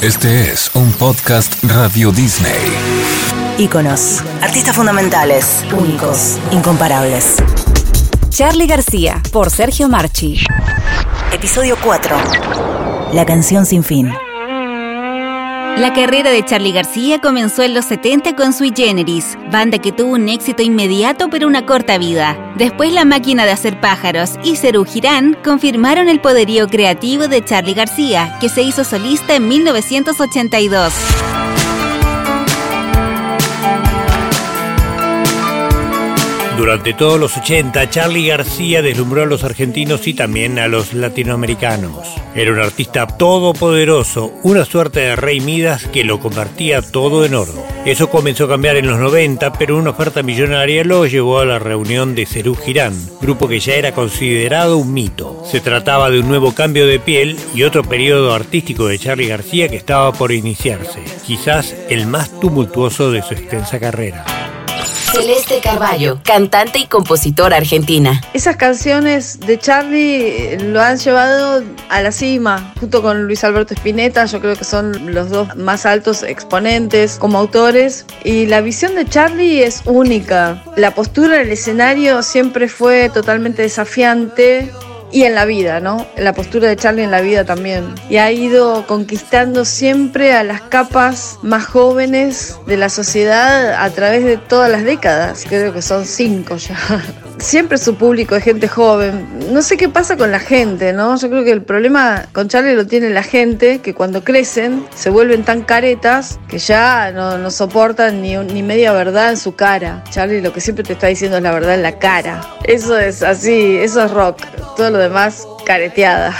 Este es un podcast Radio Disney. Íconos, artistas fundamentales, únicos, incomparables. Charlie García, por Sergio Marchi. Episodio 4. La canción sin fin. La carrera de Charlie García comenzó en los 70 con Sui Generis, banda que tuvo un éxito inmediato pero una corta vida. Después La Máquina de Hacer Pájaros y Cerú Girán confirmaron el poderío creativo de Charlie García, que se hizo solista en 1982. Durante todos los 80, Charlie García deslumbró a los argentinos y también a los latinoamericanos. Era un artista todopoderoso, una suerte de rey Midas que lo convertía todo en oro. Eso comenzó a cambiar en los 90, pero una oferta millonaria lo llevó a la reunión de Cerú Girán, grupo que ya era considerado un mito. Se trataba de un nuevo cambio de piel y otro periodo artístico de Charlie García que estaba por iniciarse, quizás el más tumultuoso de su extensa carrera. Celeste Carballo, cantante y compositora argentina. Esas canciones de Charlie lo han llevado a la cima, junto con Luis Alberto Spinetta, yo creo que son los dos más altos exponentes como autores. Y la visión de Charlie es única. La postura en el escenario siempre fue totalmente desafiante y en la vida, ¿no? La postura de Charlie en la vida también. Y ha ido conquistando siempre a las capas más jóvenes de la sociedad a través de todas las décadas. Creo que son cinco ya. Siempre su público es gente joven. No sé qué pasa con la gente, ¿no? Yo creo que el problema con Charlie lo tiene la gente, que cuando crecen se vuelven tan caretas que ya no, soportan ni, ni media verdad en su cara. Charlie lo que siempre te está diciendo es la verdad en la cara. Eso es así, eso es rock todo lo demás careteada.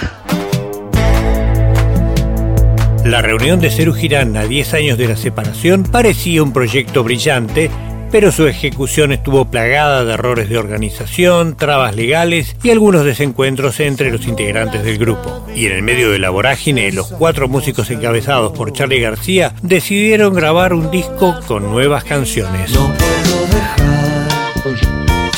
La reunión de Cerú Girán a 10 años de la separación parecía un proyecto brillante, pero su ejecución estuvo plagada de errores de organización, trabas legales y algunos desencuentros entre los integrantes del grupo. Y en el medio de la vorágine, los cuatro músicos encabezados por Charlie García decidieron grabar un disco con nuevas canciones.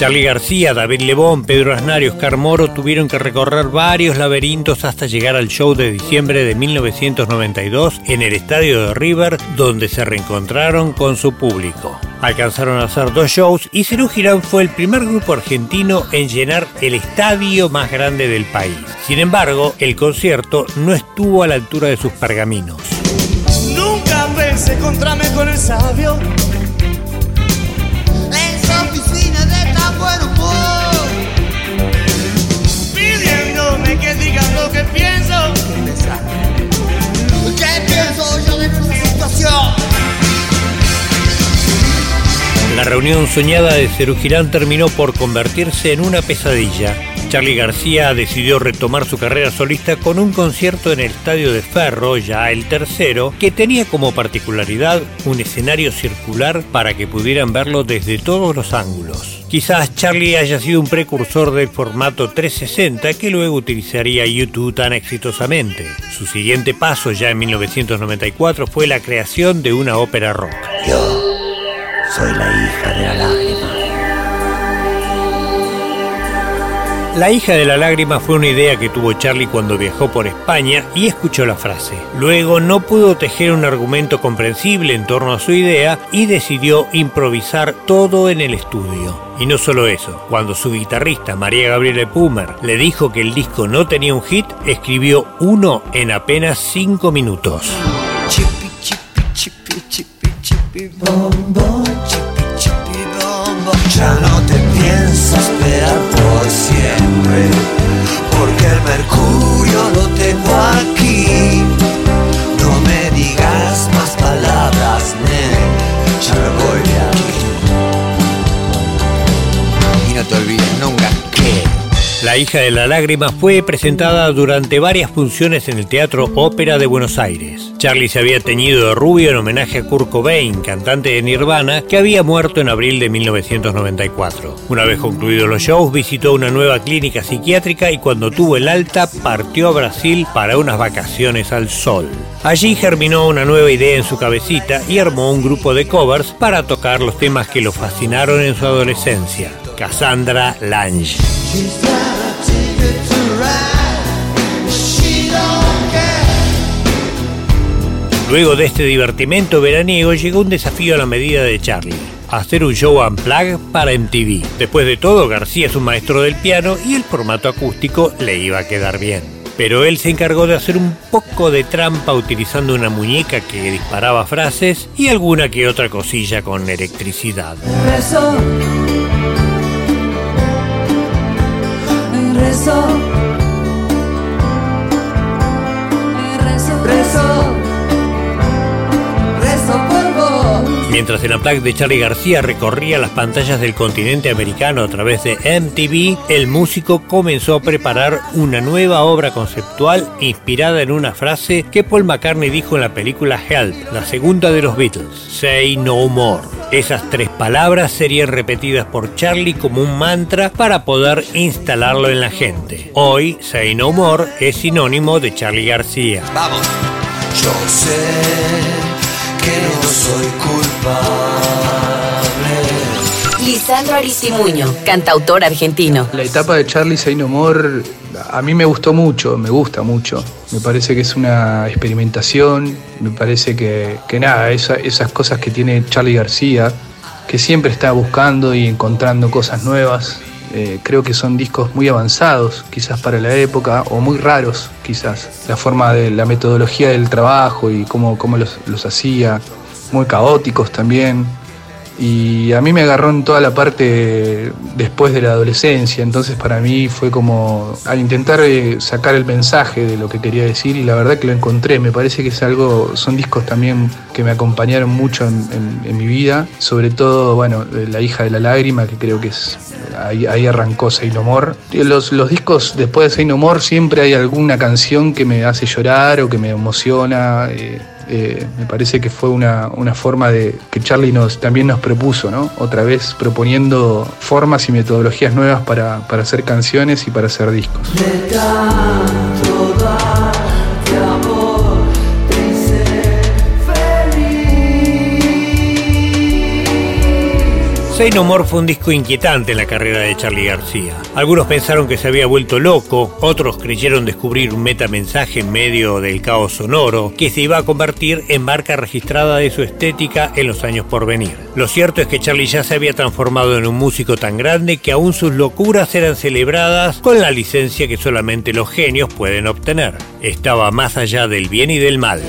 Charlie García, David Lebón, Pedro Aznar y Oscar Moro tuvieron que recorrer varios laberintos hasta llegar al show de diciembre de 1992 en el estadio de River, donde se reencontraron con su público. Alcanzaron a hacer dos shows y Cerú Girán fue el primer grupo argentino en llenar el estadio más grande del país. Sin embargo, el concierto no estuvo a la altura de sus pergaminos. Nunca pensé encontrarme con el sabio La reunión soñada de Cerú Girán terminó por convertirse en una pesadilla. Charlie García decidió retomar su carrera solista con un concierto en el Estadio de Ferro, ya el tercero, que tenía como particularidad un escenario circular para que pudieran verlo desde todos los ángulos. Quizás Charlie haya sido un precursor del formato 360 que luego utilizaría YouTube tan exitosamente. Su siguiente paso ya en 1994 fue la creación de una ópera rock. Soy la hija de la lágrima. La hija de la lágrima fue una idea que tuvo Charlie cuando viajó por España y escuchó la frase. Luego no pudo tejer un argumento comprensible en torno a su idea y decidió improvisar todo en el estudio. Y no solo eso, cuando su guitarrista María Gabriela Pumer le dijo que el disco no tenía un hit, escribió uno en apenas cinco minutos. Chipi, chipi, chipi, chipi, bombo, chipi, chipi, bombo. Ya no te pienso esperar por siempre, porque el mercurio lo tengo aquí. La hija de la lágrima fue presentada durante varias funciones en el Teatro Ópera de Buenos Aires. Charlie se había teñido de rubio en homenaje a Kurt Cobain, cantante de Nirvana, que había muerto en abril de 1994. Una vez concluidos los shows, visitó una nueva clínica psiquiátrica y cuando tuvo el alta partió a Brasil para unas vacaciones al sol. Allí germinó una nueva idea en su cabecita y armó un grupo de covers para tocar los temas que lo fascinaron en su adolescencia. Cassandra Lange. Luego de este divertimento veraniego llegó un desafío a la medida de Charlie. Hacer un show unplugged para MTV. Después de todo, García es un maestro del piano y el formato acústico le iba a quedar bien. Pero él se encargó de hacer un poco de trampa utilizando una muñeca que disparaba frases y alguna que otra cosilla con electricidad. Rezo. Mientras el Unplugged de Charlie García recorría las pantallas del continente americano a través de MTV, el músico comenzó a preparar una nueva obra conceptual inspirada en una frase que Paul McCartney dijo en la película Help, la segunda de los Beatles, Say No More. Esas tres palabras serían repetidas por Charlie como un mantra para poder instalarlo en la gente. Hoy, Say No More es sinónimo de Charlie García. Vamos. Yo sé que no soy culpable. Lisandro Aristimuño, cantautor argentino. La etapa de Charlie Say No More a mí me gustó mucho, me gusta mucho. Me parece que es una experimentación, me parece que, que nada, esa- esas cosas que tiene Charlie García, que siempre está buscando y encontrando cosas nuevas. Eh, creo que son discos muy avanzados, quizás para la época, o muy raros, quizás. La forma de la metodología del trabajo y cómo, cómo los, hacía, muy caóticos también. Y a mí me agarró en toda la parte después de la adolescencia, entonces para mí fue como al intentar eh, sacar el mensaje de lo que quería decir y la verdad que lo encontré, me parece que es algo, son discos también que me acompañaron mucho en, en- en mi vida, sobre todo, bueno, eh, La hija de la lágrima, que creo que es, ahí, arrancó Say No More. Y Los, los discos después de Say No More siempre hay alguna canción que me hace llorar o que me emociona. eh, eh, me parece que fue una, forma de que Charlie también nos propuso, ¿no? Otra vez proponiendo formas y metodologías nuevas para hacer canciones y para hacer discos. Say No More fue un disco inquietante en la carrera de Charlie García. Algunos pensaron que se había vuelto loco, otros creyeron descubrir un metamensaje en medio del caos sonoro que se iba a convertir en marca registrada de su estética en los años por venir. Lo cierto es que Charlie ya se había transformado en un músico tan grande que aún sus locuras eran celebradas con la licencia que solamente los genios pueden obtener. Estaba más allá del bien y del mal.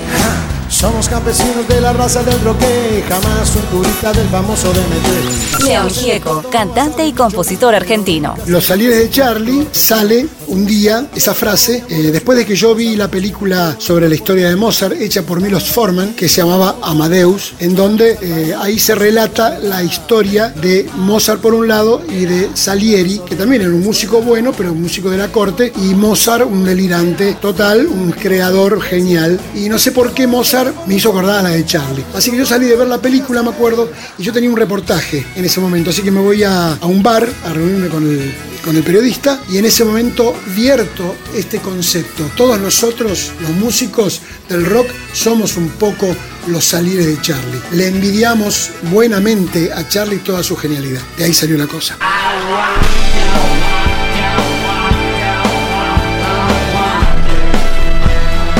Somos campesinos de la raza del roque, jamás un turista del famoso DMT. León Gieco, cantante y compositor argentino. Los salires de Charlie sale un día esa frase, eh, después de que yo vi la película sobre la historia de Mozart hecha por Milos Forman, que se llamaba Amadeus, en donde eh, ahí se relata la historia de Mozart por un lado y de Salieri, que también era un músico bueno, pero un músico de la corte, y Mozart un delirante total, un creador genial. Y no sé por qué Mozart me hizo acordar a la de Charlie. Así que yo salí de ver la película, me acuerdo, y yo tenía un reportaje en ese momento, así que me voy a, a un bar a reunirme con el, con el periodista y en ese momento vierto este concepto. Todos nosotros, los músicos del rock, somos un poco los salires de Charlie. Le envidiamos buenamente a Charlie toda su genialidad. De ahí salió la cosa.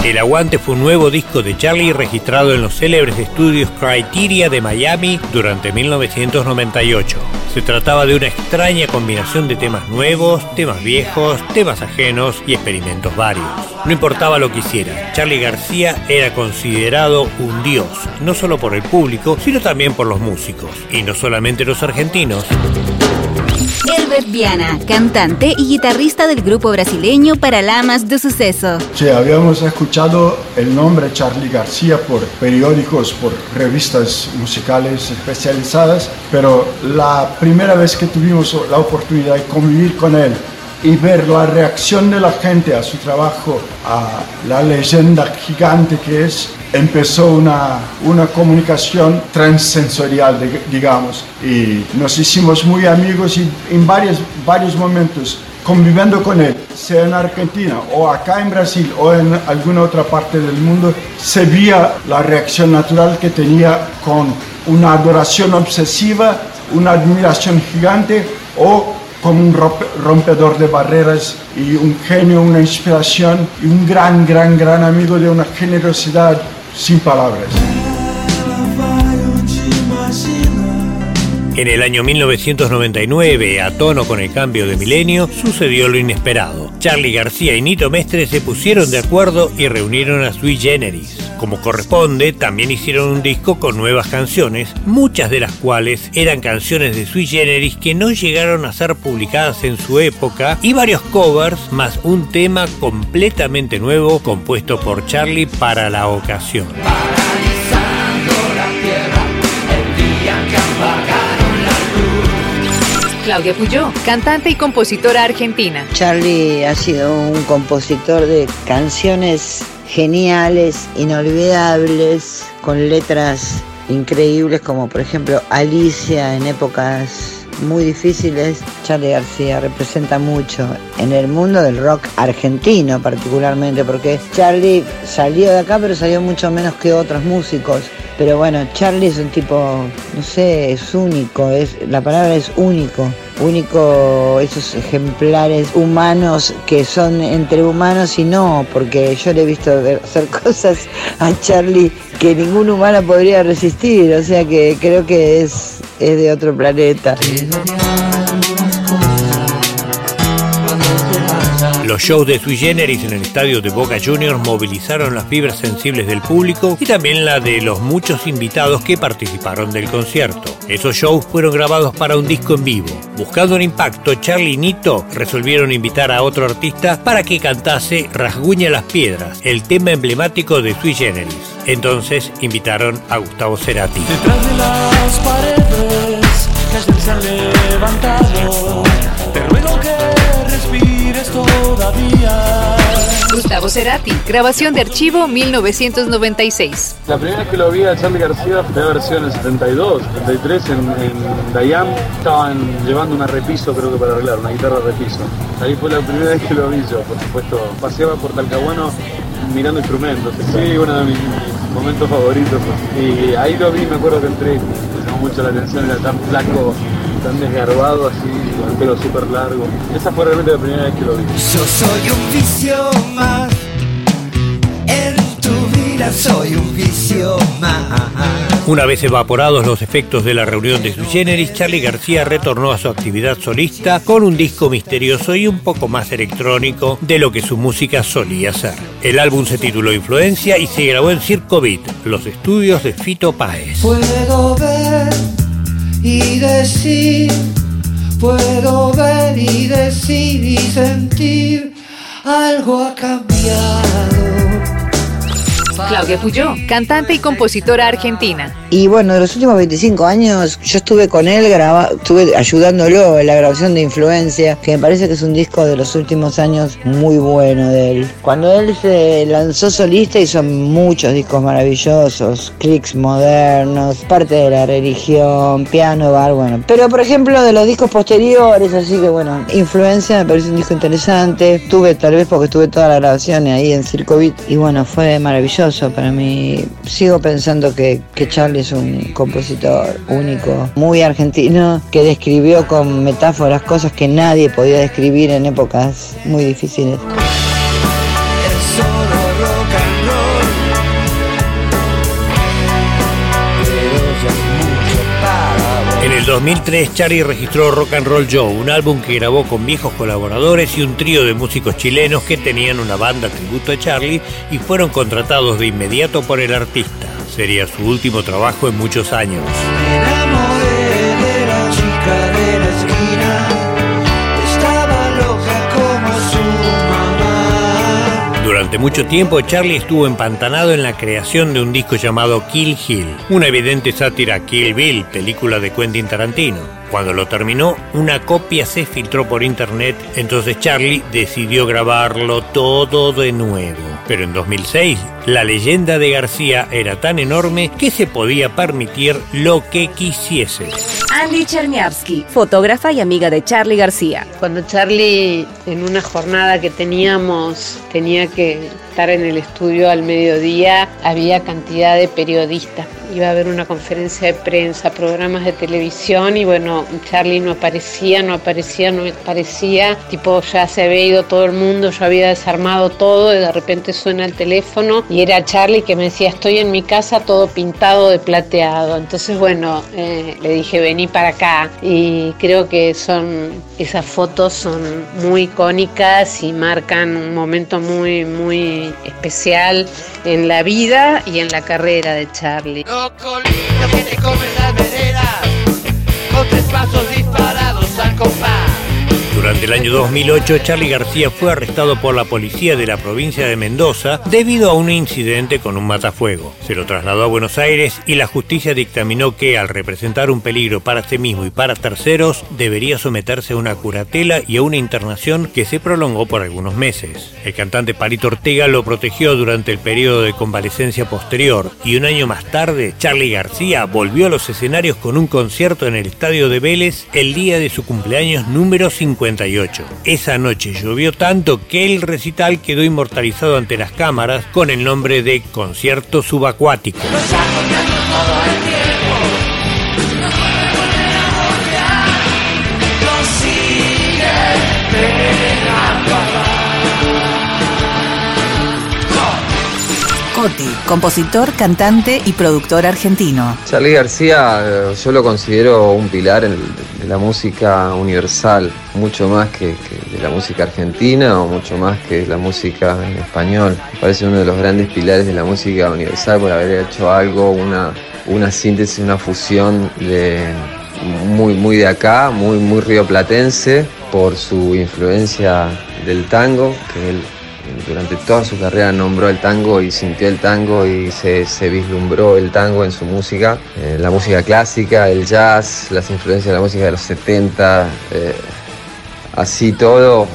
El Aguante fue un nuevo disco de Charlie registrado en los célebres estudios Criteria de Miami durante 1998. Se trataba de una extraña combinación de temas nuevos, temas viejos, temas ajenos y experimentos varios. No importaba lo que hiciera, Charlie García era considerado un dios, no solo por el público, sino también por los músicos, y no solamente los argentinos. Herbert Viana, cantante y guitarrista del grupo brasileño Paralamas do Suceso. Sí, habíamos escuchado el nombre Charlie García por periódicos, por revistas musicales especializadas, pero la primera vez que tuvimos la oportunidad de convivir con él y ver la reacción de la gente a su trabajo, a la leyenda gigante que es, empezó una, una comunicación transsensorial, digamos, y nos hicimos muy amigos y en varios, varios momentos conviviendo con él, sea en Argentina o acá en Brasil o en alguna otra parte del mundo, se veía la reacción natural que tenía con una adoración obsesiva, una admiración gigante o como un rompe- rompedor de barreras y un genio, una inspiración y un gran, gran, gran amigo de una generosidad sin palabras. En el año 1999, a tono con el cambio de milenio, sucedió lo inesperado. Charlie García y Nito Mestre se pusieron de acuerdo y reunieron a Sui Generis. Como corresponde, también hicieron un disco con nuevas canciones, muchas de las cuales eran canciones de Sui Generis que no llegaron a ser publicadas en su época, y varios covers, más un tema completamente nuevo compuesto por Charlie para la ocasión. Claudia Puyó, cantante y compositora argentina. Charlie ha sido un compositor de canciones geniales, inolvidables, con letras increíbles como por ejemplo Alicia en épocas muy difíciles. Charlie García representa mucho en el mundo del rock argentino particularmente, porque Charlie salió de acá pero salió mucho menos que otros músicos. Pero bueno, Charlie es un tipo, no sé, es único, es, la palabra es único, único esos ejemplares humanos que son entre humanos y no, porque yo le he visto hacer cosas a Charlie que ningún humano podría resistir, o sea que creo que es, es de otro planeta. Los shows de Sui Generis en el estadio de Boca Juniors movilizaron las fibras sensibles del público y también la de los muchos invitados que participaron del concierto. Esos shows fueron grabados para un disco en vivo. Buscando un impacto, Charlie y Nito resolvieron invitar a otro artista para que cantase Rasguña las Piedras, el tema emblemático de Sui Generis. Entonces invitaron a Gustavo Cerati. Detrás de las paredes que ayer se han levantado, Gustavo Cerati, grabación de archivo 1996. La primera vez que lo vi a Charlie García fue versión en el 72, 73 en, en Dayam. Estaban llevando una repiso, creo que para arreglar, una guitarra repiso. Ahí fue la primera vez que lo vi yo, por supuesto. Paseaba por Talcahuano mirando instrumentos. Sí, uno de mis momentos favoritos. Y ahí lo vi, me acuerdo que entré, me llamó mucho la atención, era tan flaco, tan desgarbado así, con el pelo súper largo. Esa fue realmente la primera vez que lo vi. Yo soy un vicio más. En tu vida soy un vicio más. Una vez evaporados los efectos de la reunión de Sui Generis, Charlie García retornó a su actividad solista con un disco misterioso y un poco más electrónico de lo que su música solía ser. El álbum se tituló Influencia y se grabó en Circo Beat, los estudios de Fito Páez. Puedo ver y decir, puedo ver y decir y sentir, algo ha cambiado. Claudia Puyó, cantante y compositora argentina. Y bueno, de los últimos 25 años yo estuve con él, graba, estuve ayudándolo en la grabación de Influencia, que me parece que es un disco de los últimos años muy bueno de él. Cuando él se lanzó solista hizo muchos discos maravillosos, clics modernos, parte de la religión, piano, bar, bueno. Pero por ejemplo de los discos posteriores, así que bueno, Influencia me parece un disco interesante. Tuve tal vez porque estuve toda la grabación ahí en Circo Beat y bueno, fue maravilloso para mí. Sigo pensando que, que Charlie es un compositor único, muy argentino, que describió con metáforas cosas que nadie podía describir en épocas muy difíciles. En el 2003, Charlie registró Rock and Roll Joe, un álbum que grabó con viejos colaboradores y un trío de músicos chilenos que tenían una banda tributo a Charlie y fueron contratados de inmediato por el artista. Sería su último trabajo en muchos años. Me enamoré de la chica de la esquina. Estaba loca como su mamá. Durante mucho tiempo, Charlie estuvo empantanado en la creación de un disco llamado Kill Hill, una evidente sátira a Kill Bill, película de Quentin Tarantino. Cuando lo terminó, una copia se filtró por internet, entonces Charlie decidió grabarlo todo de nuevo. Pero en 2006, la leyenda de García era tan enorme que se podía permitir lo que quisiese. Andy Cherniavsky, fotógrafa y amiga de Charlie García. Cuando Charlie en una jornada que teníamos tenía que estar en el estudio al mediodía había cantidad de periodistas. Iba a haber una conferencia de prensa, programas de televisión y bueno, Charlie no aparecía, no aparecía, no aparecía. Tipo, ya se había ido todo el mundo, yo había desarmado todo y de repente suena el teléfono y era Charlie que me decía, estoy en mi casa todo pintado de plateado. Entonces, bueno, eh, le dije, vení para acá y creo que son, esas fotos son muy icónicas y marcan un momento muy, muy especial en la vida y en la carrera de Charlie. Durante el año 2008, Charlie García fue arrestado por la policía de la provincia de Mendoza debido a un incidente con un matafuego. Se lo trasladó a Buenos Aires y la justicia dictaminó que, al representar un peligro para sí mismo y para terceros, debería someterse a una curatela y a una internación que se prolongó por algunos meses. El cantante Palito Ortega lo protegió durante el periodo de convalecencia posterior y un año más tarde, Charlie García volvió a los escenarios con un concierto en el Estadio de Vélez el día de su cumpleaños número 50. Esa noche llovió tanto que el recital quedó inmortalizado ante las cámaras con el nombre de Concierto Subacuático. Compositor, cantante y productor argentino. Charlie García eh, yo lo considero un pilar de la música universal, mucho más que, que de la música argentina o mucho más que la música en español. Me parece uno de los grandes pilares de la música universal por haber hecho algo, una, una síntesis, una fusión de muy, muy de acá, muy, muy rioplatense, por su influencia del tango, que él durante toda su carrera nombró el tango y sintió el tango y se, vislumbró el tango en su música, Eh, la música clásica, el jazz, las influencias de la música de los 70, eh, así todo,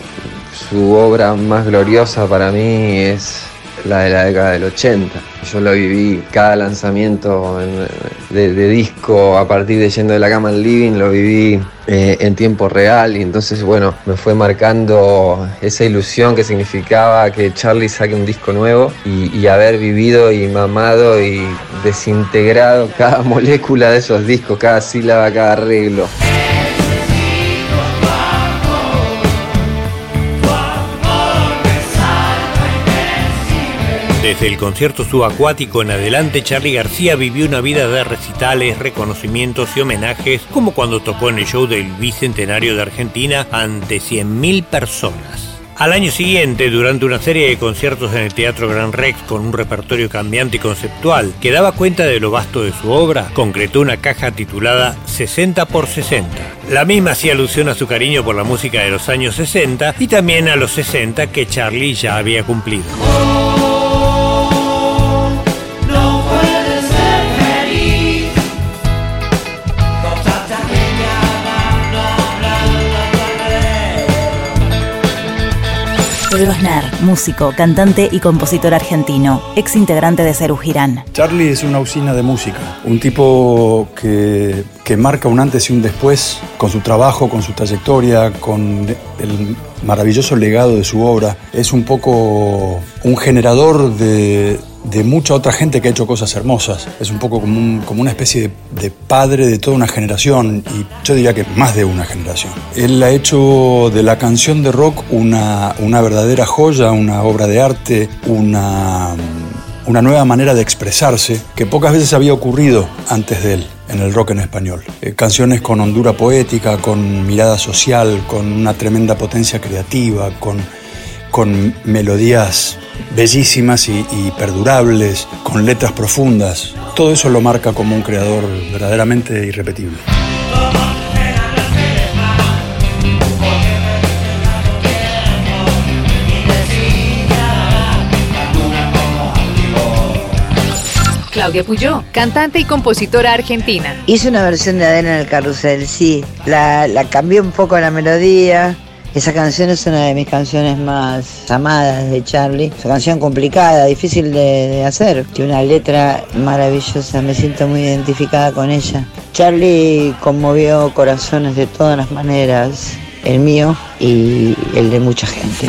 su obra más gloriosa para mí es la de la década del 80. Yo lo viví cada lanzamiento en- de, de disco a partir de Yendo de la Cama al Living, lo viví eh, en tiempo real y entonces bueno, me fue marcando esa ilusión que significaba que Charlie saque un disco nuevo y, y haber vivido y mamado y desintegrado cada molécula de esos discos, cada sílaba, cada arreglo. Desde el concierto subacuático en adelante, Charlie García vivió una vida de recitales, reconocimientos y homenajes, como cuando tocó en el show del Bicentenario de Argentina ante 100.000 personas. Al año siguiente, durante una serie de conciertos en el Teatro Gran Rex con un repertorio cambiante y conceptual que daba cuenta de lo vasto de su obra, concretó una caja titulada 60 por 60. La misma hacía alusión a su cariño por la música de los años 60 y también a los 60 que Charlie ya había cumplido. Pedro músico, cantante y compositor argentino, ex integrante de Cerú Girán. Charlie es una usina de música, un tipo que, que marca un antes y un después con su trabajo, con su trayectoria, con el maravilloso legado de su obra. Es un poco un generador de, de mucha otra gente que ha hecho cosas hermosas. Es un poco como, como una especie de, de padre de toda una generación y yo diría que más de una generación. Él ha hecho de la canción de rock una, una verdadera joya, una obra de arte, una una nueva manera de expresarse que pocas veces había ocurrido antes de él en el rock en español. Eh, canciones con hondura poética, con mirada social, con una tremenda potencia creativa, con, con melodías bellísimas y, y perdurables, con letras profundas. Todo eso lo marca como un creador verdaderamente irrepetible. Claudia Puyó, cantante y compositora argentina. Hice una versión de Adena en el carrusel, sí. La, la cambié un poco la melodía. Esa canción es una de mis canciones más amadas de Charlie. Es una canción complicada, difícil de, hacer. Tiene una letra maravillosa, me siento muy identificada con ella. Charlie conmovió corazones de todas las maneras, el mío y el de mucha gente.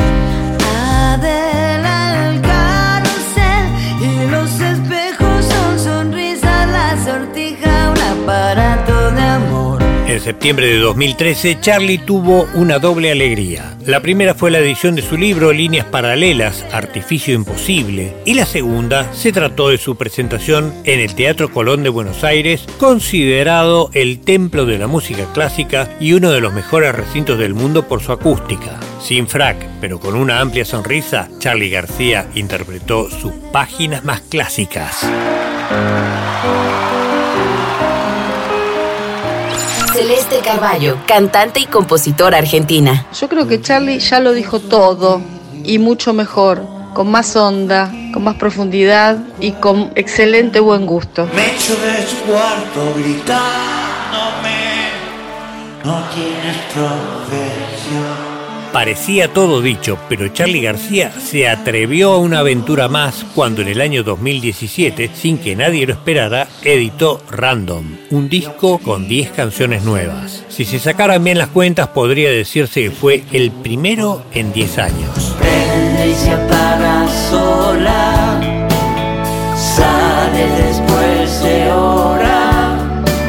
Septiembre de 2013, Charlie tuvo una doble alegría. La primera fue la edición de su libro Líneas Paralelas, Artificio Imposible, y la segunda se trató de su presentación en el Teatro Colón de Buenos Aires, considerado el templo de la música clásica y uno de los mejores recintos del mundo por su acústica. Sin frac, pero con una amplia sonrisa, Charlie García interpretó sus páginas más clásicas. Celeste Carballo, cantante y compositora argentina. Yo creo que Charlie ya lo dijo todo y mucho mejor, con más onda, con más profundidad y con excelente buen gusto. Me echo de su cuarto gritándome, no tienes profesión. Parecía todo dicho, pero Charlie García se atrevió a una aventura más cuando en el año 2017, sin que nadie lo esperara, editó Random, un disco con 10 canciones nuevas. Si se sacaran bien las cuentas, podría decirse que fue el primero en 10 años. Y se apaga sola,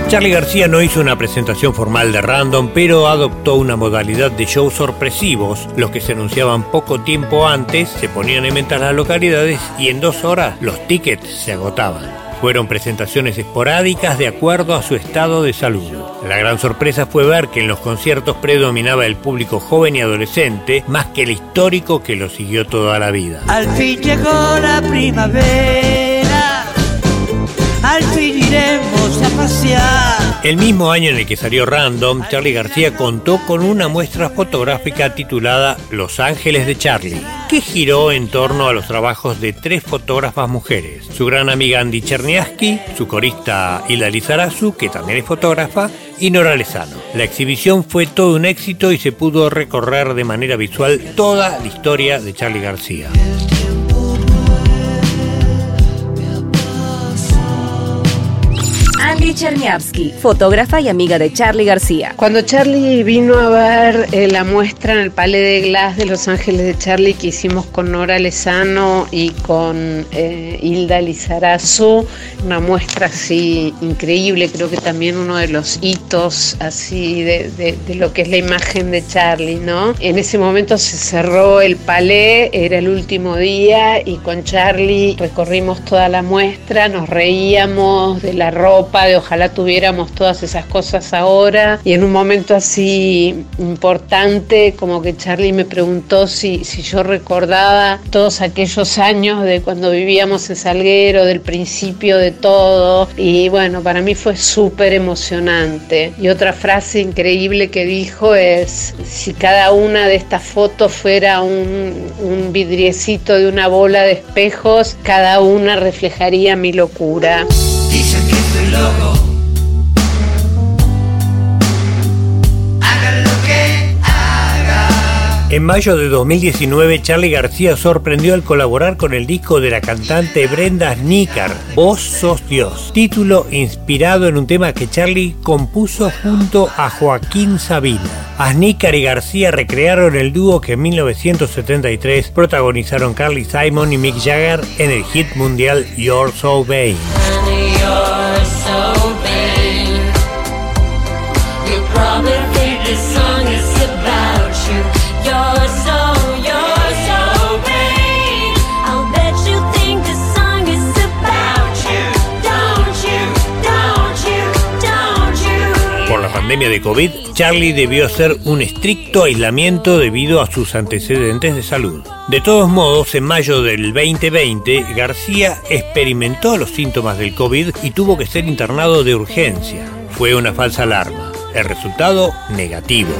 Charlie García no hizo una presentación formal de Random, pero adoptó una modalidad de shows sorpresivos, los que se anunciaban poco tiempo antes, se ponían en venta en las localidades y en dos horas los tickets se agotaban. Fueron presentaciones esporádicas de acuerdo a su estado de salud. La gran sorpresa fue ver que en los conciertos predominaba el público joven y adolescente más que el histórico que lo siguió toda la vida. Al fin llegó la primavera, al a pasear. El mismo año en el que salió Random, Charlie García contó con una muestra fotográfica titulada Los Ángeles de Charlie, que giró en torno a los trabajos de tres fotógrafas mujeres. Su gran amiga Andy Cherniaski, su corista Hilda Lizarazu, que también es fotógrafa, y Nora Lezano. La exhibición fue todo un éxito y se pudo recorrer de manera visual toda la historia de Charlie García. Andy Cherniavsky, fotógrafa y amiga de Charlie García. Cuando Charlie vino a ver eh, la muestra en el Palais de Glass de Los Ángeles de Charlie que hicimos con Nora Lezano y con eh, Hilda Lizarazu, una muestra así increíble, creo que también uno de los hitos así de, de- de lo que es la imagen de Charlie, ¿no? En ese momento se cerró el Palais, era el último día y con Charlie recorrimos toda la muestra, nos reíamos de la ropa, de ojalá tuviéramos todas esas cosas ahora. Y en un momento así importante, como que Charlie me preguntó si, si yo recordaba todos aquellos años de cuando vivíamos en Salguero, del principio de todo. Y bueno, para mí fue súper emocionante. Y otra frase increíble que dijo es, si cada una de estas fotos fuera un, un vidriecito de una bola de espejos, cada una reflejaría mi locura. En mayo de 2019, Charlie García sorprendió al colaborar con el disco de la cantante Brenda Snicker, Vos sos Dios, título inspirado en un tema que Charlie compuso junto a Joaquín Sabina. Snicker y García recrearon el dúo que en 1973 protagonizaron Carly Simon y Mick Jagger en el hit mundial You're So Vain. Por la pandemia de COVID, Charlie debió hacer un estricto aislamiento debido a sus antecedentes de salud. De todos modos, en mayo del 2020, García experimentó los síntomas del COVID y tuvo que ser internado de urgencia. Fue una falsa alarma. El resultado, negativo.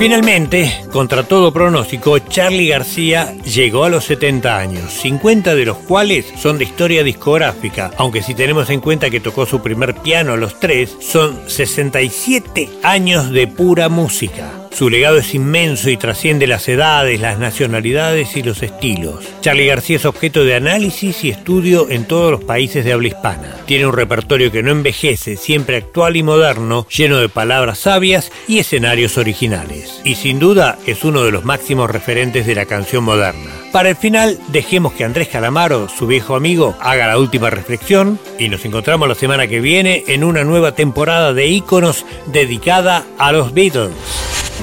Finalmente, contra todo pronóstico, Charlie García llegó a los 70 años, 50 de los cuales son de historia discográfica, aunque si tenemos en cuenta que tocó su primer piano a los 3, son 67 años de pura música. Su legado es inmenso y trasciende las edades, las nacionalidades y los estilos. Charlie García es objeto de análisis y estudio en todos los países de habla hispana. Tiene un repertorio que no envejece, siempre actual y moderno, lleno de palabras sabias y escenarios originales. Y sin duda es uno de los máximos referentes de la canción moderna. Para el final, dejemos que Andrés Calamaro, su viejo amigo, haga la última reflexión y nos encontramos la semana que viene en una nueva temporada de íconos dedicada a los Beatles.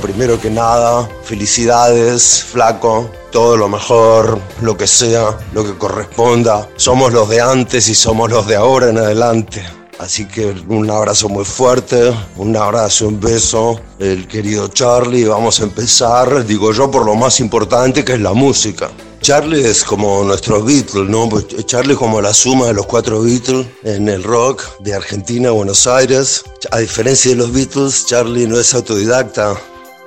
Primero que nada, felicidades, flaco, todo lo mejor, lo que sea, lo que corresponda. Somos los de antes y somos los de ahora en adelante. Así que un abrazo muy fuerte, un abrazo, un beso, el querido Charlie. Vamos a empezar, digo yo, por lo más importante que es la música. Charlie es como nuestros Beatles, ¿no? Pues Charlie es como la suma de los cuatro Beatles en el rock de Argentina Buenos Aires. A diferencia de los Beatles, Charlie no es autodidacta,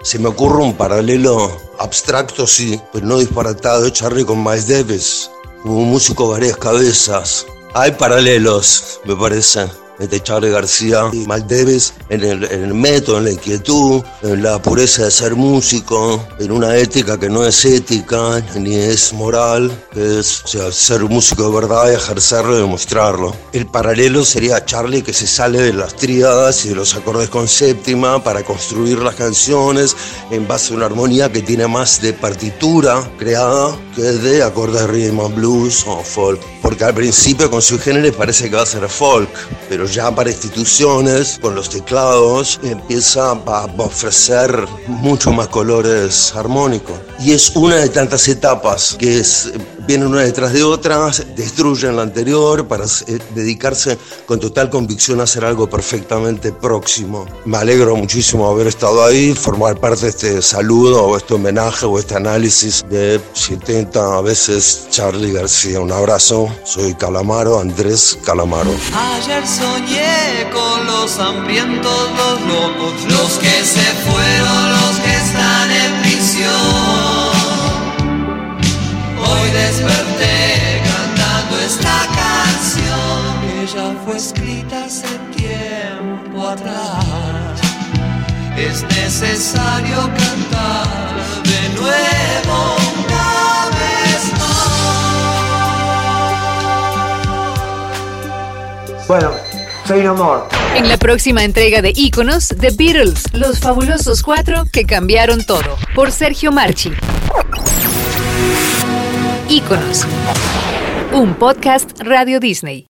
se me ocurre un paralelo abstracto, sí, pero no disparatado, de Charlie con Miles Davis, un músico varias cabezas. Hay paralelos, me parece de Charlie García y Maldeves en el, en el método, en la inquietud, en la pureza de ser músico, en una ética que no es ética ni es moral, que es ser músico de verdad y ejercerlo y demostrarlo. El paralelo sería Charlie que se sale de las tríadas y de los acordes con séptima para construir las canciones en base a una armonía que tiene más de partitura creada que de acordes de rhythm and blues o folk. Porque al principio con su género parece que va a ser folk, pero ya para instituciones, con los teclados, empieza a ofrecer mucho más colores armónicos. Y es una de tantas etapas que es, vienen una detrás de otras, destruyen la anterior para eh, dedicarse con total convicción a hacer algo perfectamente próximo. Me alegro muchísimo haber estado ahí, formar parte de este saludo o este homenaje o este análisis de 70 veces Charlie García. Un abrazo, soy Calamaro, Andrés Calamaro. Ayer soñé con los hambrientos, los locos, los que se fueron, los que están en prisión. Desperté cantando esta canción que ya fue escrita hace tiempo atrás. Es necesario cantar de nuevo una vez más. Bueno, soy no more. En la próxima entrega de Íconos, The Beatles, los fabulosos cuatro que cambiaron todo, por Sergio Marchi. Íconos, un podcast Radio Disney.